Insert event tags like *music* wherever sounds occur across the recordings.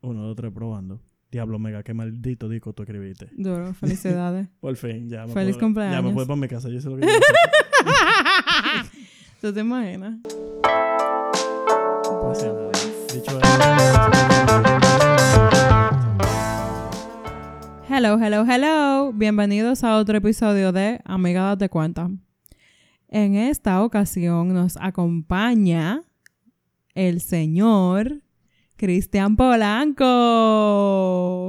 Uno, dos, tres, probando. Diablo, mega, qué maldito disco tú escribiste. Duro, felicidades. *laughs* Por fin, ya me Feliz puedo- Ya cumpleaños. me puedo ir para mi casa, yo sé lo que. *laughs* ¿Tú te imaginas? Pues. Dicho Hello, hello, hello. Bienvenidos a otro episodio de Amiga Date Cuenta. En esta ocasión nos acompaña el señor Cristian Polanco.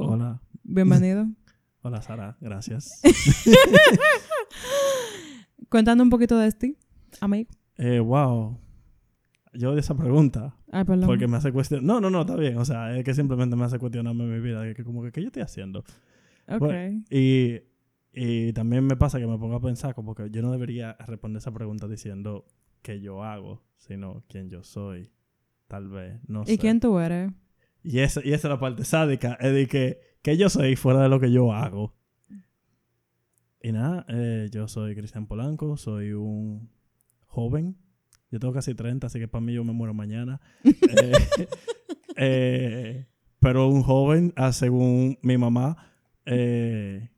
Hola. Bienvenido. *laughs* Hola, Sara. Gracias. *laughs* Cuéntanos un poquito de ti, amigo. eh, wow. Yo de esa pregunta, Ay, perdón. porque me hace cuestionar... No, no, no, está bien. O sea, es que simplemente me hace cuestionarme mi vida. Que, que como que, ¿qué yo estoy haciendo? Ok. Bueno, y, y también me pasa que me pongo a pensar como que yo no debería responder esa pregunta diciendo qué yo hago, sino quién yo soy. Tal vez, no sé. ¿Y quién tú eres? Y esa, y esa es la parte sádica, es de que, que yo soy fuera de lo que yo hago. Y nada, eh, yo soy Cristian Polanco, soy un joven. Yo tengo casi 30, así que para mí yo me muero mañana. *laughs* Eh, eh, pero un joven, ah, según mi mamá, que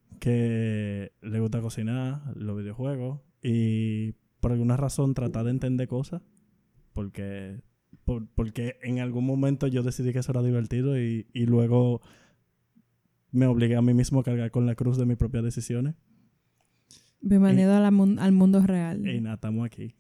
le gusta cocinar, los videojuegos y por alguna razón tratar de entender cosas. Porque por- porque en algún momento yo decidí que eso era divertido y, y luego me obligué a mí mismo a cargar con la cruz de mis propias decisiones. Bienvenido a la mun- al mundo real. Y nada, estamos aquí.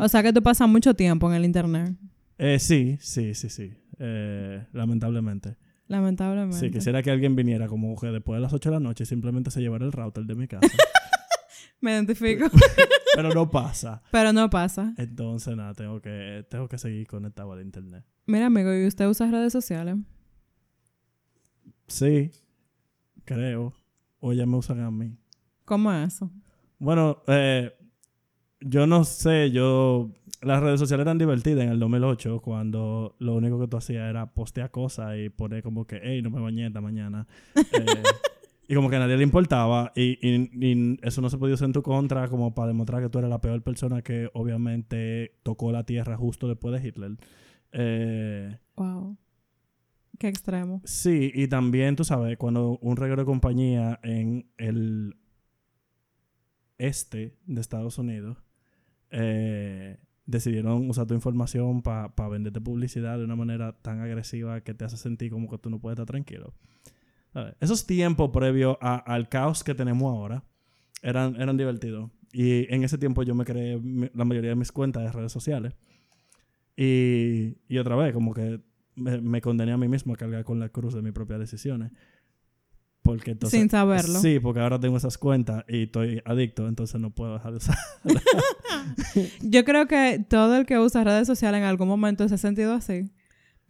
O sea que tú pasas mucho tiempo en el internet. Eh, sí, sí, sí, sí. Eh, lamentablemente. Lamentablemente. Sí, quisiera que alguien viniera como que después de las 8 de la noche y simplemente se llevara el router de mi casa. *laughs* Me identifico. *laughs* Pero no pasa. Pero no pasa. Entonces, nada, tengo que, tengo que seguir conectado al internet. Mira, amigo, ¿y usted usa redes sociales? Sí, creo. O ya me usan a mí. ¿Cómo es eso? Bueno, eh, yo no sé, yo... Las redes sociales eran divertidas en el 2008 cuando lo único que tú hacías era postear cosas y poner como que, hey, no me bañé esta mañana. *laughs* Eh, y como que a nadie le importaba y, y- y eso no se podía usar en tu contra como para demostrar que tú eras la peor persona que obviamente tocó la tierra justo después de Hitler. Eh, Wow. Qué extremo. Sí, y también, tú sabes, cuando un reguero de compañía en el este de Estados Unidos eh, decidieron usar tu información para venderte publicidad de una manera tan agresiva que te hace sentir como que tú no puedes estar tranquilo. Esos tiempos previos al caos que tenemos ahora eran, eran divertidos. Y en ese tiempo yo me creé la mayoría de mis cuentas de redes sociales. Y, y otra vez, como que me, me condené a mí mismo a cargar con la cruz de mis propias decisiones. Porque entonces... Sin saberlo. Sí, porque ahora tengo esas cuentas y estoy adicto, entonces no puedo dejar de usar. *laughs* Yo creo que todo el que usa redes sociales en algún momento se ha sentido así.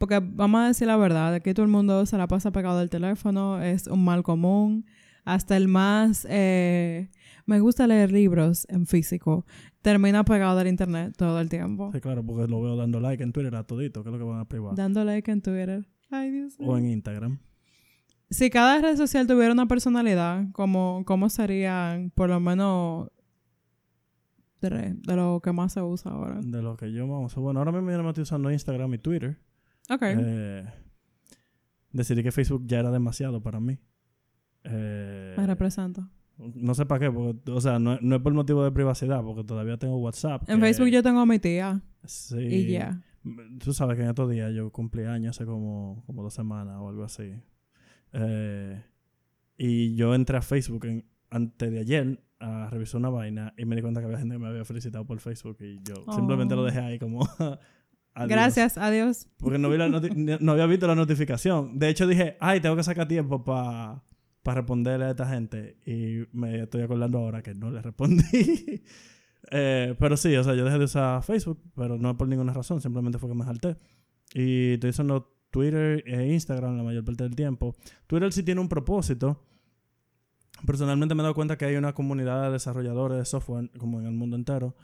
Porque vamos a decir la verdad, aquí todo el mundo se la pasa pegado al teléfono, es un mal común. Hasta el más eh, me gusta leer libros en físico, termina pegado al internet todo el tiempo. Sí, claro, porque lo veo dando like en Twitter a todito, que es lo que van a privar. Dando like en Twitter. Ay, Dios mío. O en Instagram. Si cada red social tuviera una personalidad, ¿cómo, cómo serían por lo menos tres de lo que más se usa ahora? De lo que yo vamos. Bueno, ahora mismo yo no me estoy usando Instagram y Twitter. Ok. Eh, decidí que Facebook ya era demasiado para mí. Eh, me representa. no sé para qué, porque, o sea, no, no es por motivo de privacidad, porque todavía tengo WhatsApp. En que- Facebook yo tengo a mi tía Sí. y ya. Tú sabes que en estos días yo cumplí años hace como, como dos semanas o algo así. Eh, y yo entré a Facebook en- antes de ayer a revisar una vaina y me di cuenta que había gente que me había felicitado por Facebook y yo simplemente lo Oh. dejé ahí como... *laughs* adiós. Gracias, adiós. Porque no, vi la *laughs* no había visto la notificación. De hecho dije, ay, tengo que sacar tiempo para responderle a esta gente. Y me estoy acordando ahora que no le respondí. *laughs* Eh, pero sí, o sea, yo dejé de usar Facebook, pero no por ninguna razón, simplemente fue que me salté. Y estoy usando Twitter e Instagram la mayor parte del tiempo. Twitter sí tiene un propósito. Personalmente me he dado cuenta que hay una comunidad de desarrolladores de software, como en el mundo entero,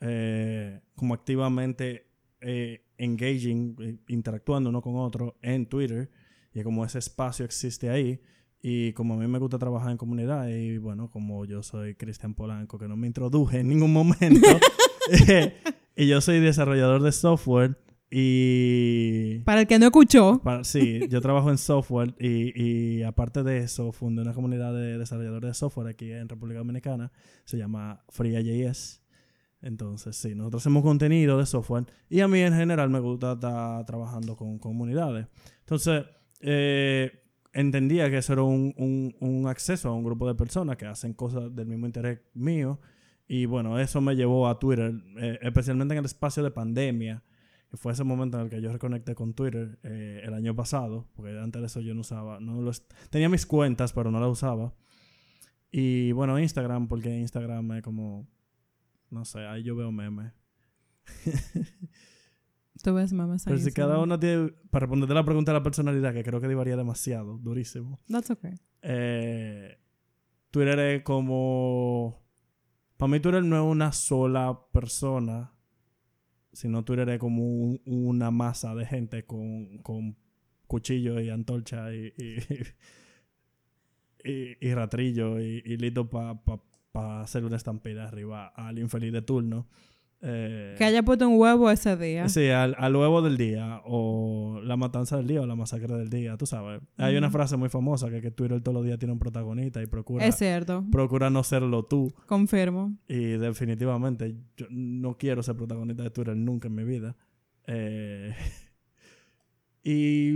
eh, como activamente eh, engaging, eh, interactuando uno con otro en Twitter. Y como ese espacio existe ahí. Y como a mí me gusta trabajar en comunidad, y bueno, como yo soy Cristian Polanco, que no me introduje en ningún momento, *laughs* eh, y yo soy desarrollador de software, Y... Para el que no escuchó. para- sí, yo trabajo en software y, y aparte de eso, fundé una comunidad de desarrolladores de software aquí en República Dominicana. Se llama FreeJS. Entonces, sí, nosotros hacemos contenido de software y a mí en general me gusta estar trabajando con comunidades. Entonces, eh, entendía que eso era un, un- un acceso a un grupo de personas que hacen cosas del mismo interés mío. Y bueno, eso me llevó a Twitter, eh, especialmente en el espacio de pandemia, que fue ese momento en el que yo reconecté con Twitter eh, el año pasado, porque antes de eso yo no usaba, no los, tenía mis cuentas, pero no las usaba. Y bueno, Instagram, porque Instagram es como, no sé, ahí yo veo memes. *laughs* Tú ves memes ahí, Pero si cada uno tiene, para responderte la pregunta de la personalidad, que creo que varía demasiado, durísimo. That's okay. Eh, Twitter es como. Para mí, Twitter no es una sola persona, sino Twitter es como un- una masa de gente con, con cuchillo y antorcha y, y, *laughs* y, y ratrillo y, y listo para hacer una estampida arriba al infeliz de turno. Eh, Que haya puesto un huevo ese día. Sí, al, al huevo del día, o la matanza del día, o la masacre del día, tú sabes. Hay una frase muy famosa que, que Twitter todos los días tiene un protagonista y procura, Es cierto. procura no serlo tú. Confirmo. Y definitivamente yo no quiero ser protagonista de Twitter nunca en mi vida. Eh, *laughs* y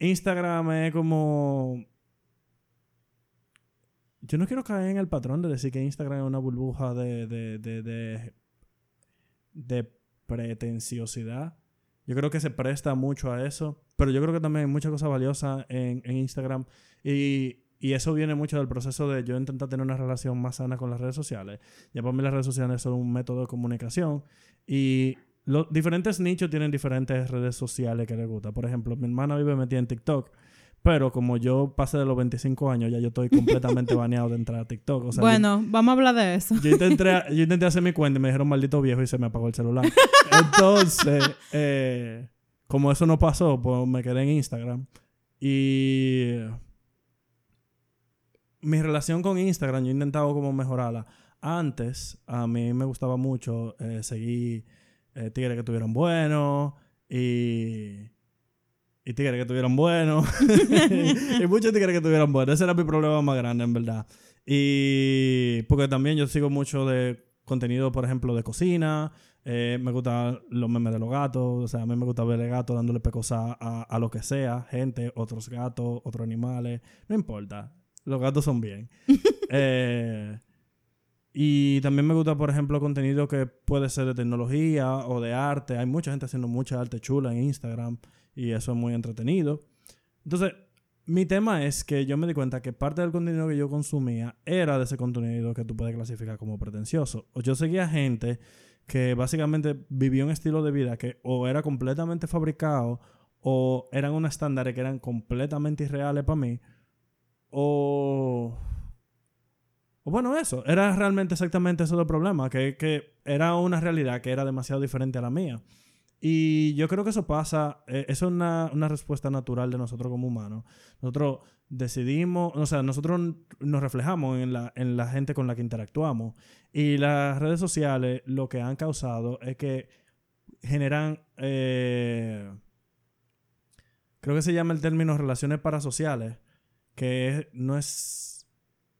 Instagram es como... Yo no quiero caer en el patrón de decir que Instagram es una burbuja de, de, de, de, de pretenciosidad. Yo creo que se presta mucho a eso. Pero yo creo que también hay muchas cosas valiosas en, en Instagram. Y, y eso viene mucho del proceso de yo intentar tener una relación más sana con las redes sociales. Ya para mí las redes sociales son un método de comunicación. Y los diferentes nichos tienen diferentes redes sociales que les gusta. Por ejemplo, mi hermana vive metida en TikTok. Pero como yo pasé de los 25 años, ya yo estoy completamente *laughs* baneado de entrar a TikTok. O sea, yo- bueno, vamos a hablar de eso. yo intenté, yo intenté hacer mi cuenta y me dijeron maldito viejo y se me apagó el celular. *laughs* Entonces, eh, como eso no pasó, pues me quedé en Instagram. Y mi relación con Instagram, yo he intentado como mejorarla. Antes, a mí me gustaba mucho eh, seguir eh, tigres que tuvieran buenos y, y tigres que tuvieran buenos. *laughs* y muchos tigres que tuvieran buenos. Ese era mi problema más grande, en verdad. Y porque también yo sigo mucho de contenido, por ejemplo, de cocina. Eh, me gustan los memes de los gatos. O sea, a mí me gusta ver el gato dándole pecosa a, a lo que sea. Gente, otros gatos, otros animales. No importa. Los gatos son bien. *laughs* Eh, y también me gusta, por ejemplo, contenido que puede ser de tecnología o de arte. Hay mucha gente haciendo mucha arte chula en Instagram y eso es muy entretenido. Entonces, mi tema es que yo me di cuenta que parte del contenido que yo consumía era de ese contenido que tú puedes clasificar como pretencioso. O yo seguía gente que básicamente vivió un estilo de vida que o era completamente fabricado o eran unos estándares que eran completamente irreales para mí o... O bueno, eso, era realmente exactamente eso el problema, que, que era una realidad que era demasiado diferente a la mía. Y yo creo que eso pasa, eh, eso es una, una respuesta natural de nosotros como humanos. Nosotros decidimos, o sea, nosotros nos reflejamos en la, en la gente con la que interactuamos. Y las redes sociales lo que han causado es que generan, eh, creo que se llama el término relaciones parasociales, que es- no es,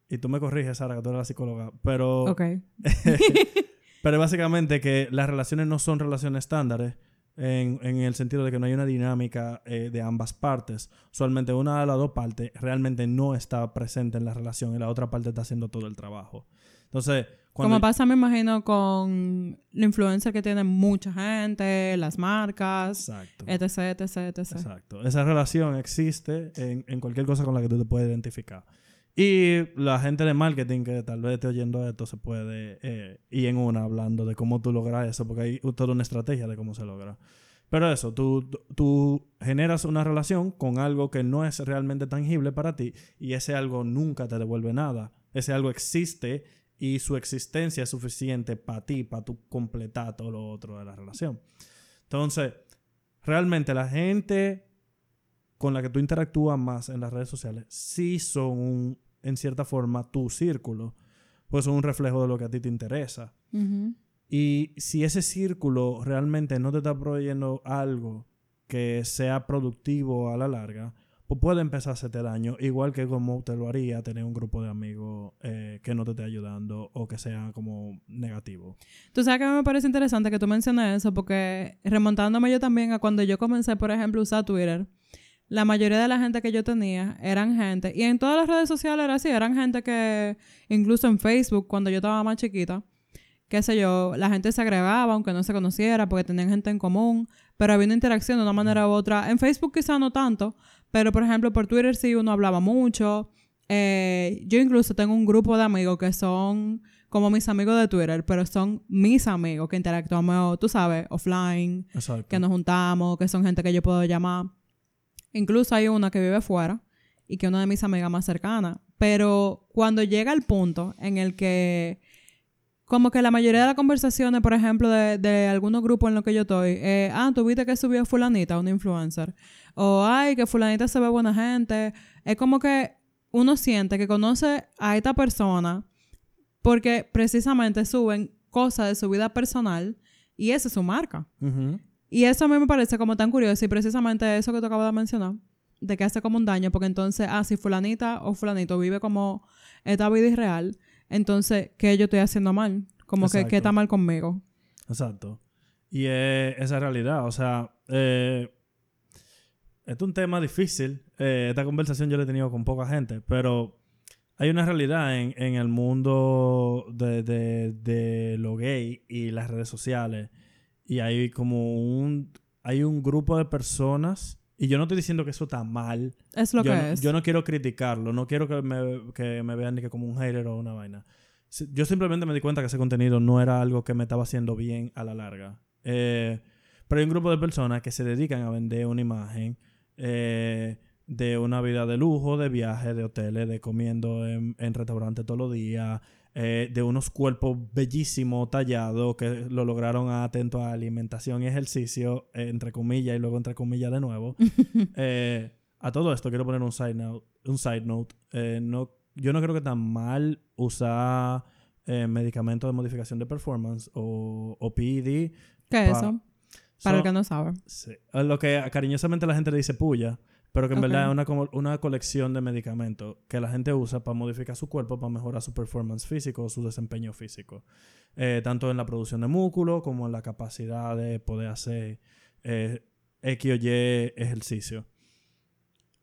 y tú me corriges, Sara, que tú eres la psicóloga, pero... Ok. *laughs* *laughs* Pero básicamente que las relaciones no son relaciones estándares en, en el sentido de que no hay una dinámica eh, de ambas partes. Usualmente una de las dos partes realmente no está presente en la relación y la otra parte está haciendo todo el trabajo. Entonces, cuando... Como pasa, me imagino, con la influencia que tiene mucha gente, las marcas, Exacto. etc, etc, etc. Exacto. Esa relación existe en, en cualquier cosa con la que tú te puedes identificar. Y la gente de marketing que tal vez esté oyendo esto se puede eh, ir en una hablando de cómo tú logras eso, porque hay toda una estrategia de cómo se logra. Pero eso, tú, tú generas una relación con algo que no es realmente tangible para ti y ese algo nunca te devuelve nada. Ese algo existe y su existencia es suficiente para ti, para tú completar todo lo otro de la relación. Entonces, realmente la gente con la que tú interactúas más en las redes sociales sí son, un- en cierta forma, tu círculo. Pues son un reflejo de lo que a ti te interesa. Ujú. Y si ese círculo realmente no te está proveyendo algo que sea productivo a la larga, pues puede empezar a hacerte daño, igual que como te lo haría tener un grupo de amigos eh, que no te esté ayudando o que sea como negativo. Tú sabes que me parece interesante que tú menciones eso, porque remontándome yo también a cuando yo comencé, por ejemplo, a usar Twitter, la mayoría de la gente que yo tenía eran gente, y en todas las redes sociales era así, eran gente que, incluso en Facebook, cuando yo estaba más chiquita, qué sé yo, la gente se agregaba aunque no se conociera porque tenían gente en común, pero había una interacción de una manera u otra. En Facebook quizá no tanto, pero por ejemplo por Twitter sí uno hablaba mucho. Eh, yo incluso tengo un grupo de amigos que son como mis amigos de Twitter, pero son mis amigos que interactuamos, tú sabes, offline, Exacto. que nos juntamos, que son gente que yo puedo llamar. Incluso hay una que vive fuera y que es una de mis amigas más cercanas. Pero cuando llega el punto en el que como que la mayoría de las conversaciones, por ejemplo, de, de algunos grupos en los que yo estoy, eh, ah, tú viste que subió fulanita, una influencer, o ay, que fulanita se ve buena gente, es como que uno siente que conoce a esta persona porque precisamente suben cosas de su vida personal y esa es su marca. Y eso a mí me parece como tan curioso y precisamente eso que tú acabas de mencionar, de que hace como un daño, porque entonces, ah, si fulanita o fulanito vive como esta vida irreal, entonces, ¿qué yo estoy haciendo mal? Como que, ¿qué está mal conmigo? Exacto. Y es esa realidad. O sea, eh, es un tema difícil. Eh, esta conversación yo la he tenido con poca gente, pero hay una realidad en, en el mundo de, de, de lo gay y las redes sociales. Y hay como un, hay un grupo de personas, y yo no estoy diciendo que eso está mal. Es lo yo, que no, es. yo no quiero criticarlo, no quiero que me, que me vean ni que como un hater o una vaina. Yo simplemente me di cuenta que ese contenido no era algo que me estaba haciendo bien a la larga. Eh, pero hay un grupo de personas que se dedican a vender una imagen eh, de una vida de lujo, de viajes, de hoteles, de comiendo en, en restaurantes todos los días, eh, de unos cuerpos bellísimos, tallados, que lo lograron atento a alimentación y ejercicio, eh, entre comillas y luego entre comillas de nuevo. *laughs* Eh, a todo esto quiero poner un side note. Un side note. No, yo no creo que tan mal usar medicamentos de modificación de performance o, o PED. ¿Qué es pa- eso? Para el que no sabe. sí, lo que cariñosamente la gente le dice puya, pero que en verdad es una, como- una colección de medicamentos que la gente usa para modificar su cuerpo, para mejorar su performance físico o su desempeño físico. Eh, tanto en la producción de músculo como en la capacidad de poder hacer eh, X o Y ejercicio.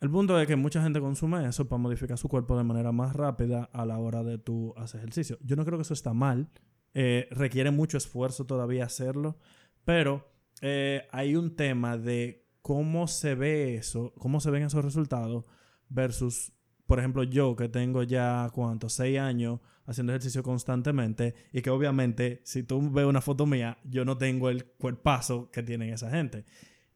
El punto es que mucha gente consume eso para modificar su cuerpo de manera más rápida a la hora de tú hacer ejercicio. Yo no creo que eso está mal. Eh, requiere mucho esfuerzo todavía hacerlo. Pero eh, hay un tema de cómo se ve eso, cómo se ven esos resultados versus, por ejemplo, yo que tengo ya, ¿cuánto? Seis años haciendo ejercicio constantemente y que obviamente si tú ves una foto mía, yo no tengo el cuerpazo que tienen esa gente.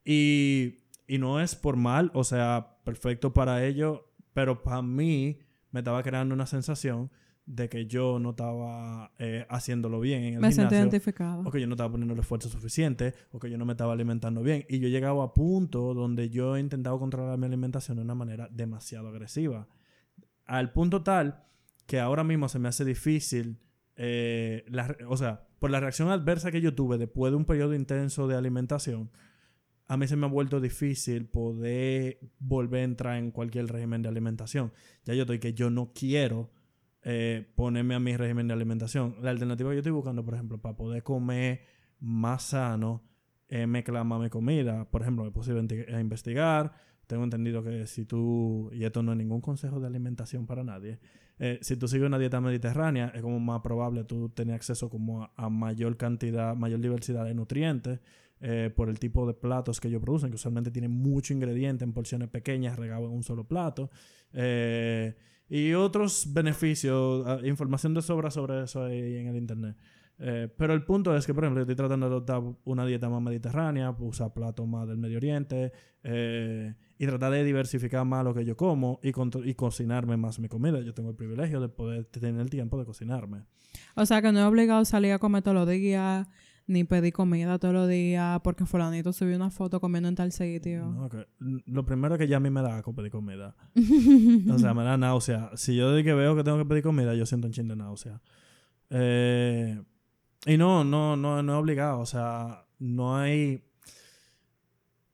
Y, y no es por mal, o sea, perfecto para ellos, pero para mí me estaba creando una sensación de que yo no estaba eh, haciéndolo bien en el Me gimnasio identificada. o que yo no estaba poniendo el esfuerzo suficiente, o que yo no me estaba alimentando bien. Y yo he llegado a punto donde yo he intentado controlar mi alimentación de una manera demasiado agresiva. Al punto tal que ahora mismo se me hace difícil, eh, la o sea, por la reacción adversa que yo tuve después de un periodo intenso de alimentación, a mí se me ha vuelto difícil poder volver a entrar en cualquier régimen de alimentación. Ya yo estoy que yo no quiero eh, ponerme a mi régimen de alimentación. La alternativa que yo estoy buscando, por ejemplo, para poder comer más sano, es mezclar más mi comida. Por ejemplo, me puse a investigar. Tengo entendido que si tú, y esto no es ningún consejo de alimentación para nadie, eh, si tú sigues una dieta mediterránea, es como más probable tú tener acceso como a, a mayor cantidad, mayor diversidad de nutrientes eh, por el tipo de platos que ellos producen, que usualmente tienen mucho ingrediente en porciones pequeñas regados en un solo plato. Eh, y otros beneficios, ah, información de sobra sobre eso ahí en el internet. Eh, pero el punto es que, por ejemplo, yo estoy tratando de adoptar una dieta más mediterránea, usar platos más del Medio Oriente eh, y tratar de diversificar más lo que yo como y, y cocinarme más mi comida. Yo tengo el privilegio de poder tener el tiempo de cocinarme. O sea que no es obligado salir a comer todos los días, ni pedir comida todos los días, porque fulanito subió una foto comiendo en tal sitio. No, lo primero que ya a mí me da asco pedir comida. o sea, *laughs* me da náusea. Si yo de que veo que tengo que pedir comida, yo siento un chin de náusea. Eh, Y no, no, no, no es obligado. O sea, no hay.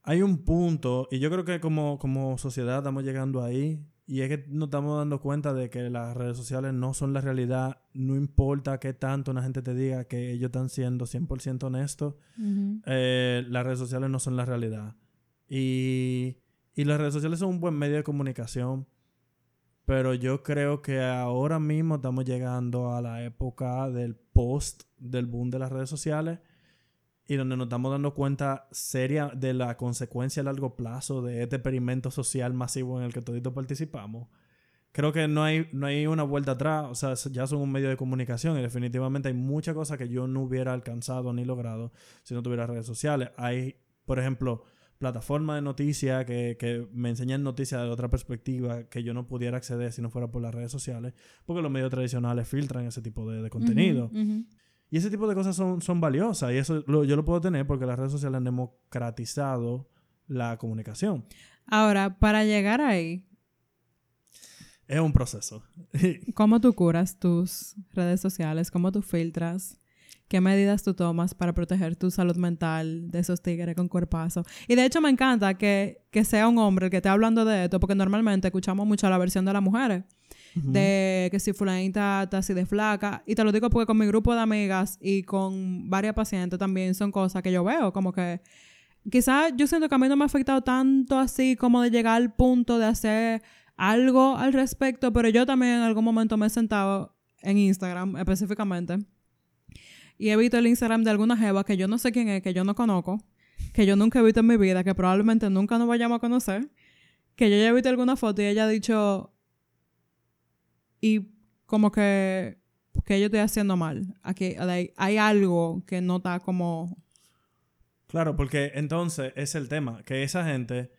Hay un punto, y yo creo que como, como sociedad estamos llegando ahí, y es que nos estamos dando cuenta de que las redes sociales no son la realidad. No importa qué tanto una gente te diga que ellos están siendo 100% honestos, eh, las redes sociales no son la realidad. Y, y las redes sociales son un buen medio de comunicación, pero yo creo que ahora mismo estamos llegando a la época del post del boom de las redes sociales y donde nos estamos dando cuenta seria de la consecuencia a largo plazo de este experimento social masivo en el que todos participamos. Creo que no hay, no hay una vuelta atrás, o sea, ya son un medio de comunicación y definitivamente hay muchas cosas que yo no hubiera alcanzado ni logrado si no tuviera redes sociales. Hay, por ejemplo, plataformas de noticias que, que, me enseñan noticias de otra perspectiva que yo no pudiera acceder si no fuera por las redes sociales, porque los medios tradicionales filtran ese tipo de, contenido. Y ese tipo de cosas son, son valiosas y eso yo lo puedo tener porque las redes sociales han democratizado la comunicación. Ahora, para llegar ahí... Es un proceso. *laughs* ¿Cómo tú curas tus redes sociales? ¿Cómo tú filtras? ¿Qué medidas tú tomas para proteger tu salud mental de esos tigres con cuerpazo? Y de hecho me encanta que, que sea un hombre el que esté hablando de esto, porque normalmente escuchamos mucho la versión de las mujeres de que si fulanita está así de flaca. Y te lo digo porque con mi grupo de amigas y con varias pacientes también son cosas que yo veo, como que quizás yo siento que a mí no me ha afectado tanto así como de llegar al punto de hacer algo al respecto, pero yo también en algún momento me he sentado en Instagram específicamente y he visto el Instagram de alguna jeva que yo no sé quién es, que yo no conozco, que yo nunca he visto en mi vida, que probablemente nunca nos vayamos a conocer, que yo ya he visto alguna foto y ella ha dicho, y como que, que yo estoy haciendo mal. Aquí hay, algo que no está como... Claro, porque entonces es el tema, que esa gente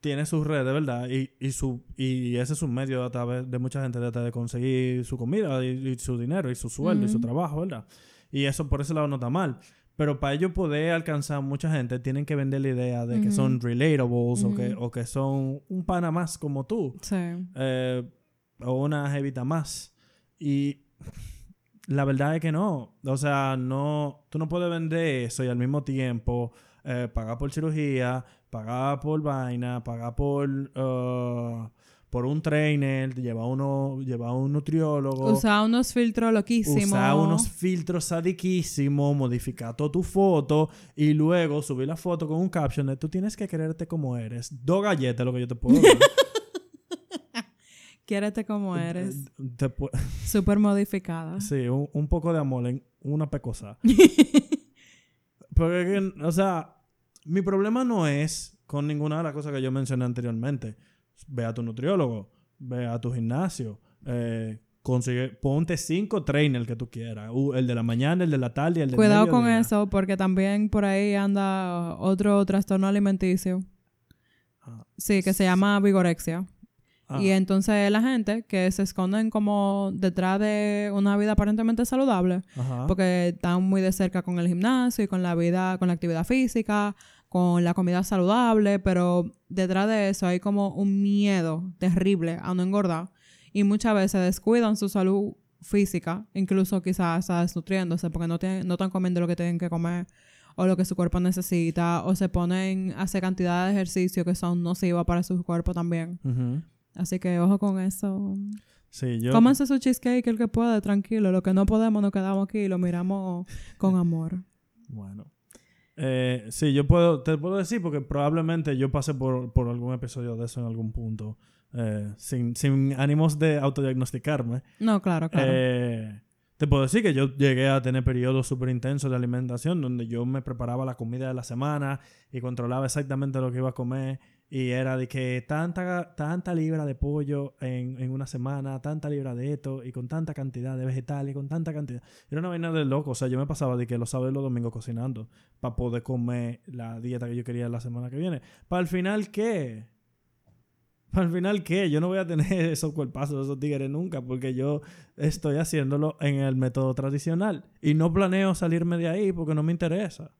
tiene sus redes, ¿verdad? Y, y, su, y ese es un medio a través de mucha gente de conseguir su comida y, su dinero y su sueldo y su trabajo, ¿verdad? Y eso por ese lado no está mal. Pero para ellos poder alcanzar mucha gente, tienen que vender la idea de que son relatables o, que, o que son un pana más como tú. Sí. Eh, o una jevita más. Y la verdad es que no. O sea, no, tú no puedes vender eso y al mismo tiempo eh, pagar por cirugía, pagar por vaina, pagar por, uh, por un trainer, llevar uno, llevar un nutriólogo. Usar unos filtros loquísimos. Usar unos filtros sadiquísimos, modificar toda tu foto y luego subir la foto con un caption de tú tienes que quererte como eres. Dos galletas lo que yo te puedo dar. *laughs* Quiérete como eres. *laughs* Súper modificada. Sí, un, poco de amor en una pecosa. *laughs* Porque, o sea, mi problema no es con ninguna de las cosas que yo mencioné anteriormente. Ve a tu nutriólogo, ve a tu gimnasio, eh, consigue, ponte cinco trainers que tú quieras. el de la mañana, el de la tarde, el de Cuidado con eso, porque también por ahí anda otro trastorno alimenticio. Ah, sí, que se llama vigorexia. Y entonces la gente que se esconden como detrás de una vida aparentemente saludable, porque están muy de cerca con el gimnasio y con la vida, con la actividad física, con la comida saludable, pero detrás de eso hay como un miedo terrible a no engordar y muchas veces descuidan su salud física, incluso quizás está desnutriéndose porque no, tienen, no están comiendo lo que tienen que comer o lo que su cuerpo necesita, o se ponen a hacer cantidad de ejercicio que son nocivas para su cuerpo también. Así que ojo con eso. Sí, yo... Cómanse su cheesecake el que puede, tranquilo. Lo que no podemos nos quedamos aquí y lo miramos con amor. Bueno. Eh, sí, yo puedo, te puedo decir porque probablemente yo pasé por, por algún episodio de eso en algún punto. Eh, sin, sin ánimos de autodiagnosticarme. No, claro, claro. Eh, te puedo decir que yo llegué a tener periodos súper intensos de alimentación donde yo me preparaba la comida de la semana y controlaba exactamente lo que iba a comer y era de que tanta, tanta libra de pollo en, en, una semana, tanta libra de esto, y con tanta cantidad de vegetales, con tanta cantidad. Era una vaina de loco. O sea, yo me pasaba de que los sábados los domingos cocinando para poder comer la dieta que yo quería la semana que viene. ¿Para el final qué? ¿Para el final qué? Yo no voy a tener *laughs* esos cuerpazos, esos tigres nunca, porque yo estoy haciéndolo en el método tradicional. Y no planeo salirme de ahí porque no me interesa.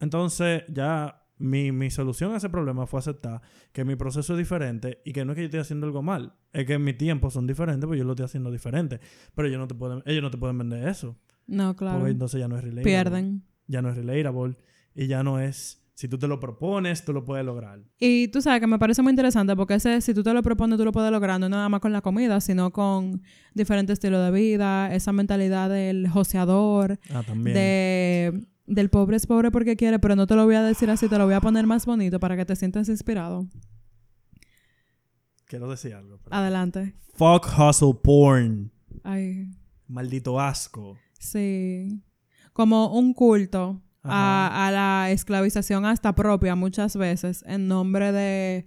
Entonces, ya mi, mi, solución a ese problema fue aceptar que mi proceso es diferente y que no es que yo esté haciendo algo mal, es que mis tiempos son diferentes, pues yo lo estoy haciendo diferente. Pero ellos no te pueden, ellos no te pueden vender eso. No, claro. Porque entonces ya no es relatable. Pierden. Ya no es relatable. Y ya no es... Si tú te lo propones, tú lo puedes lograr. Y tú sabes que me parece muy interesante porque ese, si tú te lo propones, tú lo puedes lograr no nada más con la comida, sino con diferentes estilos de vida, esa mentalidad del joseador, Ah, también. de, del pobre es pobre porque quiere, pero no te lo voy a decir así, te lo voy a poner más bonito para que te sientas inspirado. Quiero decir algo. pero- Adelante. Fuck hustle porn. Ay, Maldito asco. sí. Como un culto a la esclavización hasta propia muchas veces en nombre de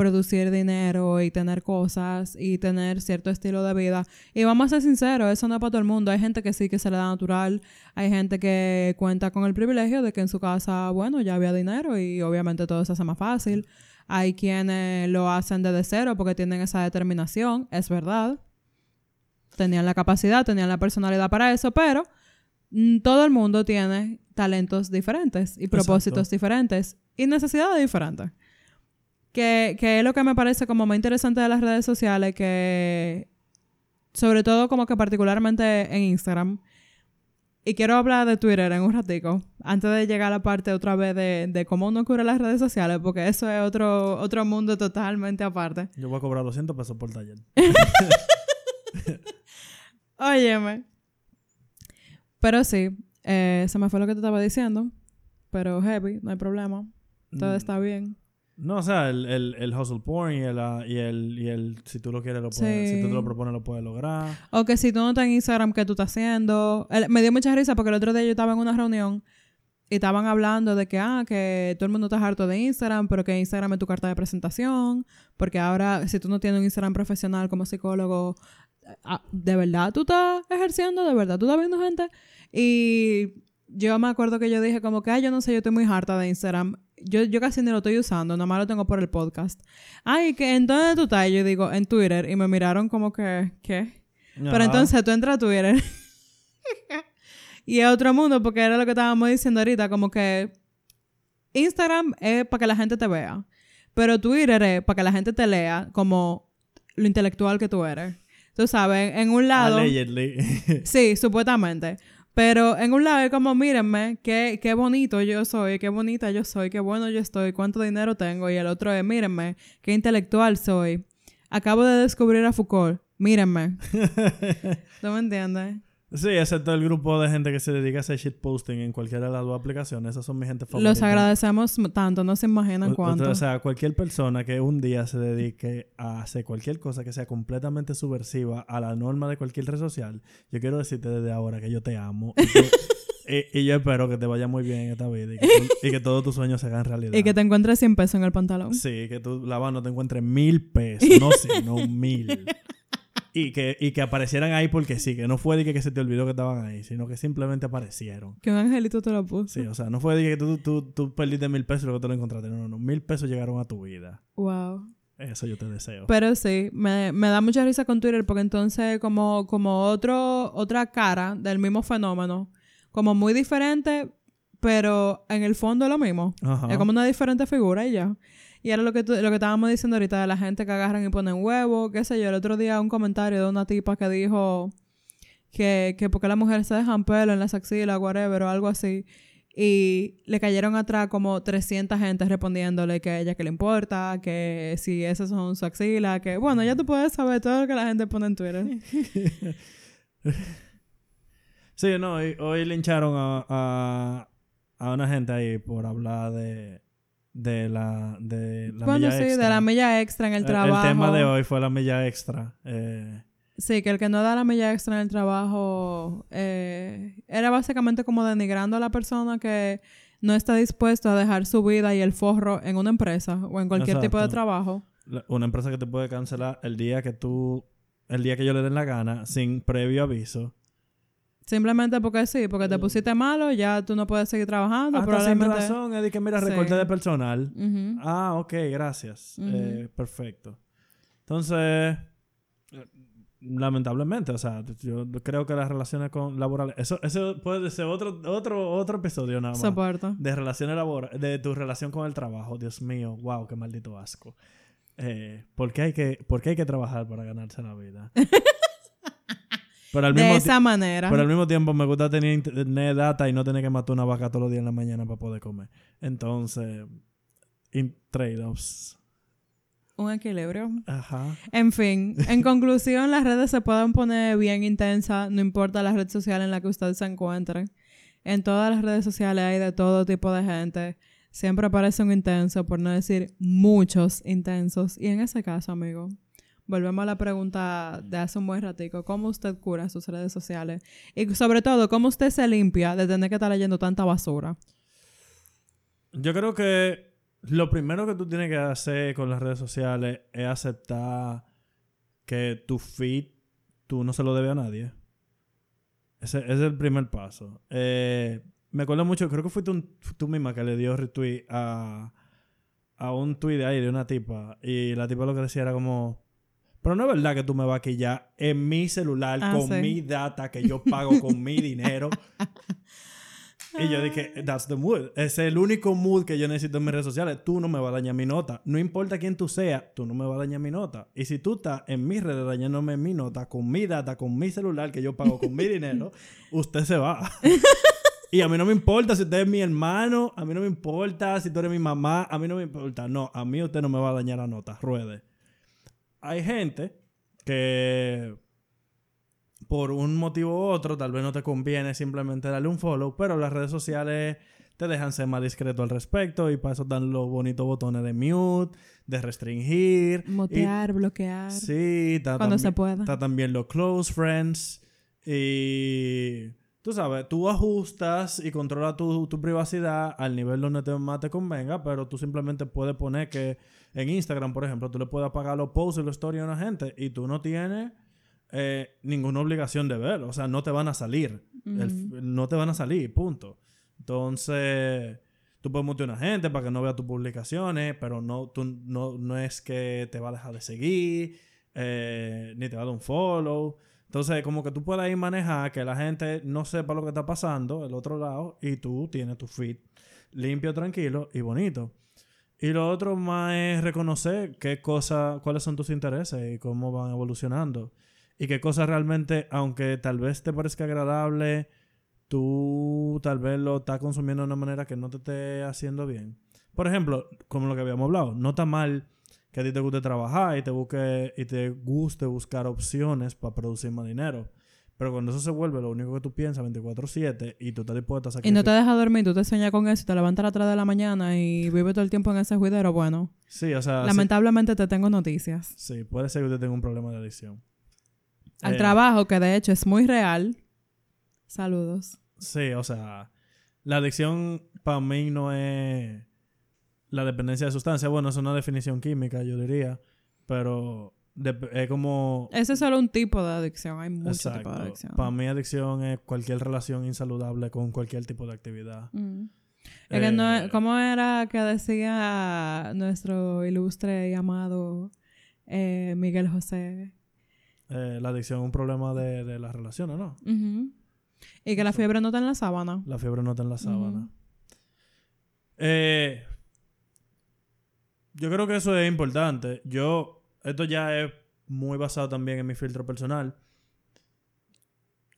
producir dinero y tener cosas y tener cierto estilo de vida. Y vamos a ser sinceros, eso no es para todo el mundo. Hay gente que sí que se le da natural. Hay gente que cuenta con el privilegio de que en su casa, bueno, ya había dinero y obviamente todo se hace más fácil. Hay quienes lo hacen desde cero porque tienen esa determinación, es verdad. Tenían la capacidad, tenían la personalidad para eso, pero mm, todo el mundo tiene talentos diferentes y propósitos Exacto. diferentes y necesidades diferentes. Que, que es lo que me parece como más interesante de las redes sociales, que sobre todo como que particularmente en Instagram. Y quiero hablar de Twitter en un ratico, antes de llegar a la parte otra vez de, de cómo uno cubre las redes sociales, porque eso es otro, otro mundo totalmente aparte. Yo voy a cobrar 200 pesos por taller. *laughs* Óyeme. Pero sí, eh, se me fue lo que te estaba diciendo. Pero heavy, no hay problema. Todo Mm. está bien. No, o sea, el, el, el hustle porn y el, ah, y el, y el, si tú lo quieres, lo puedes, Sí. si tú te lo propones, lo puedes lograr. O que si tú no estás en Instagram, ¿qué tú estás haciendo? Me dio mucha risa porque el otro día yo estaba en una reunión y estaban hablando de que, ah, que todo el mundo está harto de Instagram, pero que Instagram es tu carta de presentación, porque ahora si tú no tienes un Instagram profesional como psicólogo, ah, ¿de verdad tú estás ejerciendo? ¿De verdad tú estás viendo gente? Y yo me acuerdo que yo dije como que, ay, yo no sé, yo estoy muy harta de Instagram. Yo, yo casi ni lo estoy usando, nada más lo tengo por el podcast. Ay, que ¿en dónde tú estás? Yo digo, en Twitter. Y me miraron como que, ¿qué? Pero entonces tú entras a Twitter. *laughs* y es otro mundo, porque era lo que estábamos diciendo ahorita, como que Instagram es para que la gente te vea. Pero Twitter es para que la gente te lea como lo intelectual que tú eres. Tú sabes, en un lado... Allegedly. *laughs* Sí, supuestamente. Pero en un lado es como, mírenme, qué, qué bonito yo soy, qué bonita yo soy, qué bueno yo estoy, cuánto dinero tengo. Y el otro es, mírenme, qué intelectual soy. Acabo de descubrir a Foucault. Mírenme. *laughs* ¿No me entiendes? Sí, excepto el grupo de gente que se dedica a hacer shitposting en cualquiera de las dos aplicaciones. Esas son mi gente favorita. Los agradecemos tanto, no se imaginan cuánto. O sea, cualquier persona que un día se dedique a hacer cualquier cosa que sea completamente subversiva a la norma de cualquier red social, yo quiero decirte desde ahora que yo te amo. Y, que- *laughs* y- y yo espero que te vaya muy bien en esta vida y que, tú- y que todos tus sueños se hagan realidad. y que te encuentres 100 pesos en el pantalón. Sí, que tú, la no te encuentres mil pesos, no sí, no mil. *laughs* Y que, y que aparecieran ahí porque sí, que no fue de que, que se te olvidó que estaban ahí, sino que simplemente aparecieron. Que un angelito te lo puso. Sí, o sea, no fue de que tú, tú, tú perdiste mil pesos y luego te lo encontraste. No, no, no. Mil pesos llegaron a tu vida. Wow. Eso yo te deseo. Pero sí, me, me da mucha risa con Twitter porque entonces como, como otro, otra cara del mismo fenómeno, como muy diferente, pero en el fondo es lo mismo. Ajá. Es como una diferente figura y ya. Y era lo que, tú- lo que estábamos diciendo ahorita de la gente que agarran y ponen huevo, qué sé yo. El otro día un comentario de una tipa que dijo que, que porque las mujeres se dejan pelo en las axilas, whatever, o algo así. Y le cayeron atrás como 300 gente respondiéndole que a ella que le importa, que si esas son su axila, que bueno, ya tú puedes saber todo lo que la gente pone en Twitter. *laughs* Sí, no, hoy, hoy lincharon a, a, a una gente ahí por hablar de, de la, de la bueno, milla sí, extra. de la milla extra en el, trabajo. El tema de hoy fue la milla extra. Eh, Sí, que el que no da la milla extra en el trabajo eh, era básicamente como denigrando a la persona que no está dispuesto a dejar su vida y el forro en una empresa o en cualquier tipo de trabajo. la- una empresa que te puede cancelar el día que tú, el día que yo le den la gana, sin previo aviso. Simplemente porque sí, porque te pusiste malo, ya tú no puedes seguir trabajando. Hasta sin probablemente... razón, es de que mira, Sí. recorte de personal. Ah, ok, gracias. Eh, perfecto. Entonces, eh, lamentablemente, o sea, yo creo que las relaciones con laborales, eso, eso puede ser otro, otro, otro episodio nada más. Soporto. De relaciones laborales, de tu relación con el trabajo. Dios mío, wow, qué maldito asco. Eh, ¿por, qué hay que, ¿Por qué hay que trabajar para ganarse la vida? *laughs* Pero al de esa manera. pero al mismo tiempo me gusta tener internet data y no tener que matar una vaca todos los días en la mañana para poder comer. Entonces, trade-offs. Un equilibrio. Ajá. En fin, en *laughs* conclusión, las redes se pueden poner bien intensas, no importa la red social en la que usted se encuentre. En todas las redes sociales hay de todo tipo de gente. Siempre aparece un intenso, por no decir muchos intensos. Y en ese caso, amigo, volvemos a la pregunta de hace un buen ratico. ¿Cómo usted cura sus redes sociales? Y sobre todo, ¿cómo usted se limpia de tener que estar leyendo tanta basura? Yo creo que lo primero que tú tienes que hacer con las redes sociales es aceptar que tu feed tú no se lo debes a nadie. Ese, es el primer paso. Eh, me acuerdo mucho, creo que fuiste tú misma que le dio retweet a, a un tweet de ahí de una tipa. Y la tipa lo que decía era como. Pero no es verdad que tú me vas a quillar en mi celular Ah, con sí. mi data que yo pago con mi dinero. *laughs* Y yo dije, that's the mood. Es el único mood que yo necesito en mis redes sociales. Tú no me vas a dañar mi nota. No importa quién tú seas, tú no me vas a dañar mi nota. Y si tú estás en mis redes dañándome mi nota, con mi data, con mi celular que yo pago con mi dinero, *laughs* usted se va. *laughs* y a mí no me importa si usted es mi hermano, a mí no me importa si tú eres mi mamá, a mí no me importa. No, a mí usted no me va a dañar la nota. Ruede. Hay gente que por un motivo u otro, tal vez no te conviene simplemente darle un follow, pero las redes sociales te dejan ser más discreto al respecto y para eso dan los bonitos botones de mute, de restringir. y- Motear, bloquear. sí, está Cuando se también- pueda. Está también los close friends y tú sabes, tú ajustas y controlas tu, tu privacidad al nivel donde te, más te convenga, pero tú simplemente puedes poner que en Instagram, por ejemplo, tú le puedes apagar los posts y los stories a una gente y tú no tienes eh, ninguna obligación de ver, o sea, no te van a salir, El no te van a salir, punto. Entonces, tú puedes mutear a una gente para que no vea tus publicaciones, pero no, tú, no, no es que te va a dejar de seguir, eh, ni te va a dar un follow. Entonces, como que tú puedas ir manejar que la gente no sepa lo que está pasando el otro lado y tú tienes tu feed limpio, tranquilo y bonito. Y lo otro más es reconocer qué cosas, cuáles son tus intereses y cómo van evolucionando. Y qué cosas realmente, aunque tal vez te parezca agradable, tú tal vez lo estás consumiendo de una manera que no te esté haciendo bien. Por ejemplo, como lo que habíamos hablado, no está mal que a ti te guste trabajar y te, busque, y te guste buscar opciones para producir más dinero. Pero cuando eso se vuelve lo único que tú piensas 24/7 y tú estás dispuesto a Y no te deja dormir, tú te sueñas con eso y te levantas a las 3 de la mañana y vives todo el tiempo en ese juidero. Bueno, Sí, o sea... sí- lamentablemente te tengo noticias. Sí, puede ser que usted tenga un problema de adicción. Al Eh, trabajo, que de hecho es muy real. Saludos. Sí, o sea, la adicción para mí no es la dependencia de sustancias. Bueno, es una definición química, yo diría, pero es como... Ese es solo un tipo de adicción. Hay muchos tipos de adicción. Para mí adicción es cualquier relación insaludable con cualquier tipo de actividad. Mm. Es que no es- Eh, ¿Cómo era que decía nuestro ilustre y amado eh, Miguel José? eh, la adicción es un problema de, de las relaciones, ¿no? Y que la fiebre no está en la sábana. La fiebre no está en la sábana. Yo creo que eso es importante. Yo, esto ya es muy basado también en mi filtro personal.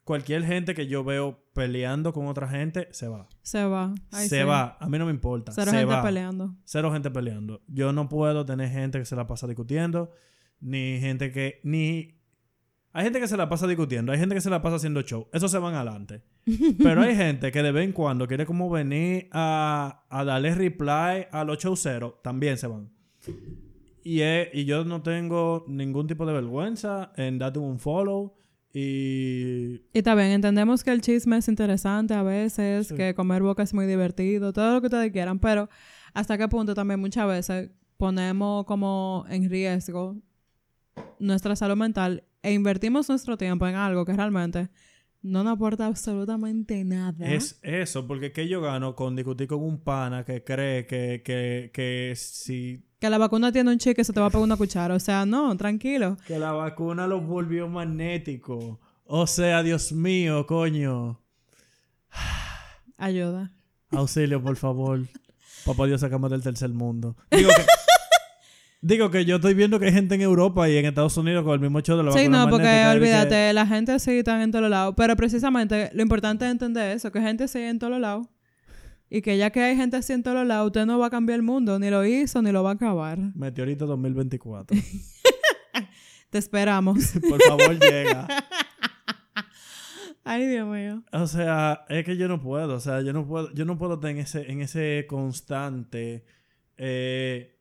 Cualquier gente que yo veo peleando con otra gente, se va. Se va. Ay, se sí. va. A mí no me importa. Cero se gente va. peleando. Cero gente peleando. Yo no puedo tener gente que se la pasa discutiendo. Ni gente que... Ni... Hay gente que se la pasa discutiendo. Hay gente que se la pasa haciendo show. Eso se van adelante. *laughs* Pero hay gente que de vez en cuando quiere como venir a, a darle reply a los showceros. También se van. Y, es- y yo no tengo ningún tipo de vergüenza en darte un follow. Y... Y también entendemos que el chisme es interesante a veces, Sí. que comer boca es muy divertido, todo lo que ustedes quieran, pero hasta qué punto también muchas veces ponemos como en riesgo nuestra salud mental e invertimos nuestro tiempo en algo que realmente no nos aporta absolutamente nada. Es eso, porque que yo gano con discutir con un pana que cree que, que, que si Que la vacuna tiene un chip que se te va a pegar una cuchara. O sea, no, tranquilo. que la vacuna los volvió magnéticos. O sea, Dios mío, coño. Ayuda. Auxilio, por favor. *laughs* Papá Dios, sacamos del tercer mundo. Digo que, Digo que yo estoy viendo que hay gente en Europa y en Estados Unidos con el mismo show de la Sí, no, porque que- olvídate, la gente sí está en todos lados. Pero precisamente lo importante es entender eso, que gente sigue en todos lados. Y que ya que hay gente así en todos lados, usted no va a cambiar el mundo, ni lo hizo, ni lo va a acabar. *laughs* Meteorito 2024. *laughs* Te esperamos. *laughs* Por favor, llega. Ay, Dios mío. O sea, es que yo no puedo, o sea, yo no puedo, yo no puedo estar en ese, en ese constante eh,